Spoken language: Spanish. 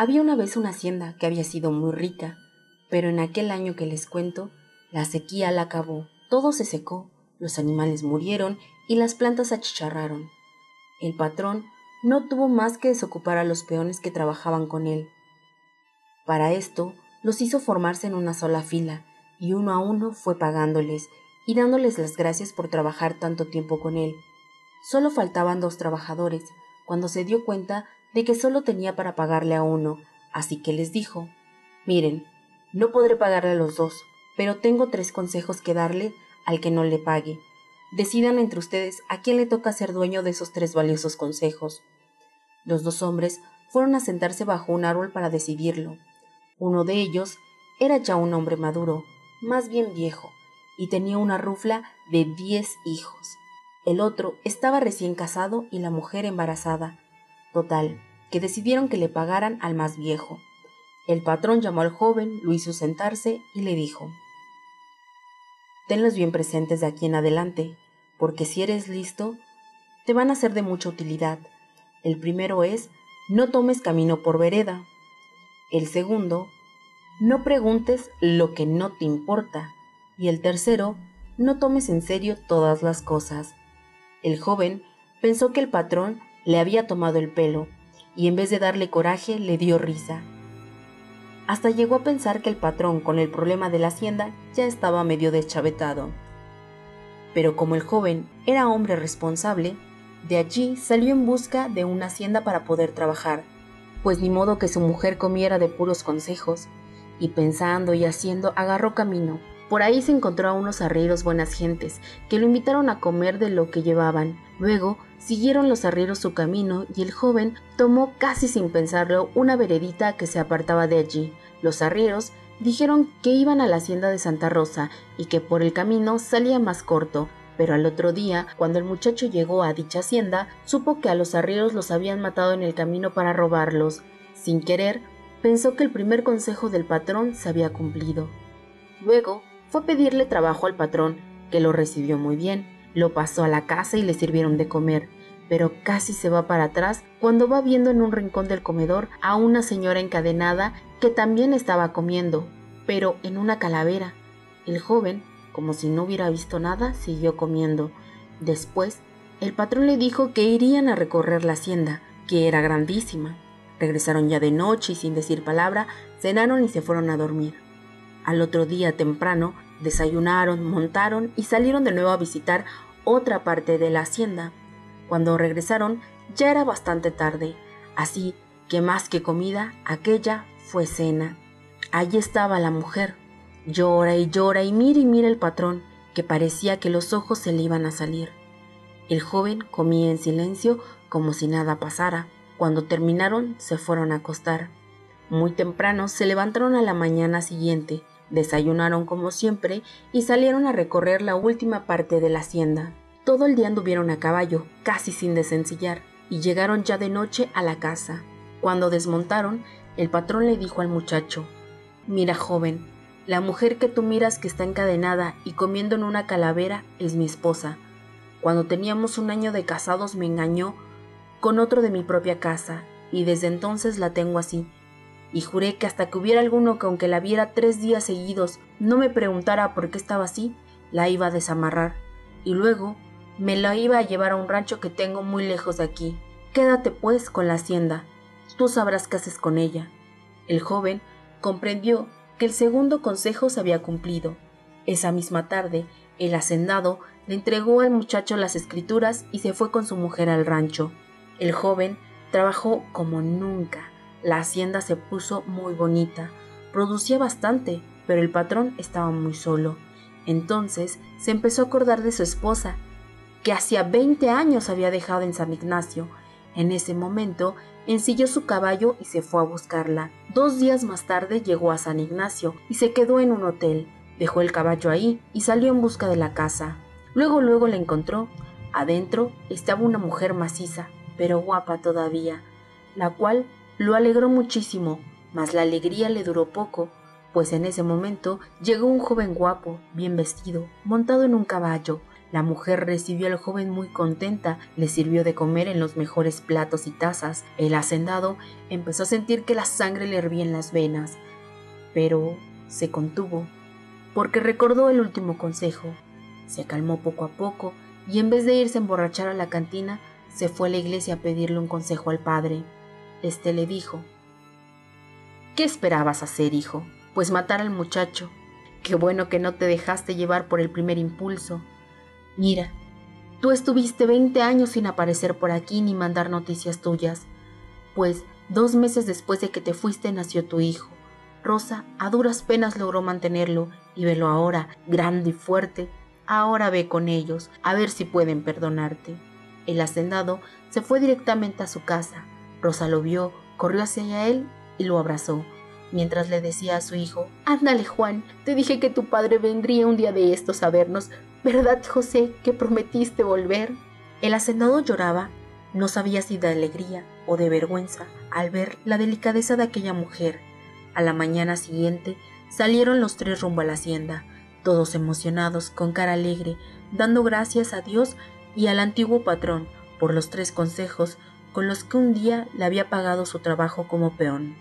Había una vez una hacienda que había sido muy rica, pero en aquel año que les cuento, la sequía la acabó, todo se secó, los animales murieron y las plantas achicharraron. El patrón no tuvo más que desocupar a los peones que trabajaban con él. Para esto, los hizo formarse en una sola fila, y uno a uno fue pagándoles y dándoles las gracias por trabajar tanto tiempo con él. Solo faltaban dos trabajadores, cuando se dio cuenta de que solo tenía para pagarle a uno, así que les dijo, Miren, no podré pagarle a los dos, pero tengo tres consejos que darle al que no le pague. Decidan entre ustedes a quién le toca ser dueño de esos tres valiosos consejos. Los dos hombres fueron a sentarse bajo un árbol para decidirlo. Uno de ellos era ya un hombre maduro, más bien viejo, y tenía una rufla de diez hijos. El otro estaba recién casado y la mujer embarazada. Total, que decidieron que le pagaran al más viejo. El patrón llamó al joven, lo hizo sentarse y le dijo Tenlos bien presentes de aquí en adelante, porque si eres listo, te van a ser de mucha utilidad. El primero es, no tomes camino por vereda. El segundo, no preguntes lo que no te importa. Y el tercero, no tomes en serio todas las cosas. El joven pensó que el patrón le había tomado el pelo, y en vez de darle coraje le dio risa. Hasta llegó a pensar que el patrón con el problema de la hacienda ya estaba medio deschavetado. Pero como el joven era hombre responsable, de allí salió en busca de una hacienda para poder trabajar, pues ni modo que su mujer comiera de puros consejos, y pensando y haciendo agarró camino. Por ahí se encontró a unos arrieros buenas gentes, que lo invitaron a comer de lo que llevaban. Luego siguieron los arrieros su camino y el joven tomó casi sin pensarlo una veredita que se apartaba de allí. Los arrieros dijeron que iban a la hacienda de Santa Rosa y que por el camino salía más corto, pero al otro día, cuando el muchacho llegó a dicha hacienda, supo que a los arrieros los habían matado en el camino para robarlos. Sin querer, pensó que el primer consejo del patrón se había cumplido. Luego, fue a pedirle trabajo al patrón, que lo recibió muy bien, lo pasó a la casa y le sirvieron de comer, pero casi se va para atrás cuando va viendo en un rincón del comedor a una señora encadenada que también estaba comiendo, pero en una calavera. El joven como si no hubiera visto nada, siguió comiendo. Después, el patrón le dijo que irían a recorrer la hacienda, que era grandísima. Regresaron ya de noche y sin decir palabra, cenaron y se fueron a dormir. Al otro día temprano, desayunaron, montaron y salieron de nuevo a visitar otra parte de la hacienda. Cuando regresaron, ya era bastante tarde, así que más que comida, aquella fue cena. Allí estaba la mujer, Llora y llora y mira y mira el patrón, que parecía que los ojos se le iban a salir. El joven comía en silencio como si nada pasara. Cuando terminaron, se fueron a acostar. Muy temprano se levantaron a la mañana siguiente, desayunaron como siempre y salieron a recorrer la última parte de la hacienda. Todo el día anduvieron a caballo, casi sin desencillar, y llegaron ya de noche a la casa. Cuando desmontaron, el patrón le dijo al muchacho, Mira, joven, la mujer que tú miras que está encadenada y comiendo en una calavera es mi esposa. Cuando teníamos un año de casados me engañó con otro de mi propia casa, y desde entonces la tengo así. Y juré que hasta que hubiera alguno que aunque la viera tres días seguidos no me preguntara por qué estaba así, la iba a desamarrar. Y luego me la iba a llevar a un rancho que tengo muy lejos de aquí. Quédate pues con la hacienda. Tú sabrás qué haces con ella. El joven comprendió que el segundo consejo se había cumplido. Esa misma tarde, el hacendado le entregó al muchacho las escrituras y se fue con su mujer al rancho. El joven trabajó como nunca. La hacienda se puso muy bonita. Producía bastante, pero el patrón estaba muy solo. Entonces se empezó a acordar de su esposa, que hacía 20 años había dejado en San Ignacio. En ese momento ensilló su caballo y se fue a buscarla. Dos días más tarde llegó a San Ignacio y se quedó en un hotel. Dejó el caballo ahí y salió en busca de la casa. Luego luego la encontró. Adentro estaba una mujer maciza, pero guapa todavía, la cual lo alegró muchísimo, mas la alegría le duró poco, pues en ese momento llegó un joven guapo, bien vestido, montado en un caballo, La mujer recibió al joven muy contenta, le sirvió de comer en los mejores platos y tazas. El hacendado empezó a sentir que la sangre le hervía en las venas, pero se contuvo, porque recordó el último consejo. Se calmó poco a poco y en vez de irse a emborrachar a la cantina, se fue a la iglesia a pedirle un consejo al padre. Este le dijo, ¿Qué esperabas hacer, hijo? Pues matar al muchacho. Qué bueno que no te dejaste llevar por el primer impulso. Mira, tú estuviste 20 años sin aparecer por aquí ni mandar noticias tuyas, pues dos meses después de que te fuiste nació tu hijo. Rosa a duras penas logró mantenerlo y velo ahora, grande y fuerte. Ahora ve con ellos, a ver si pueden perdonarte. El hacendado se fue directamente a su casa. Rosa lo vio, corrió hacia él y lo abrazó, mientras le decía a su hijo, Ándale Juan, te dije que tu padre vendría un día de estos a vernos, ¿Verdad, José, que prometiste volver? El hacendado lloraba, no sabía si de alegría o de vergüenza al ver la delicadeza de aquella mujer. A la mañana siguiente salieron los tres rumbo a la hacienda, todos emocionados, con cara alegre, dando gracias a Dios y al antiguo patrón por los tres consejos con los que un día le había pagado su trabajo como peón.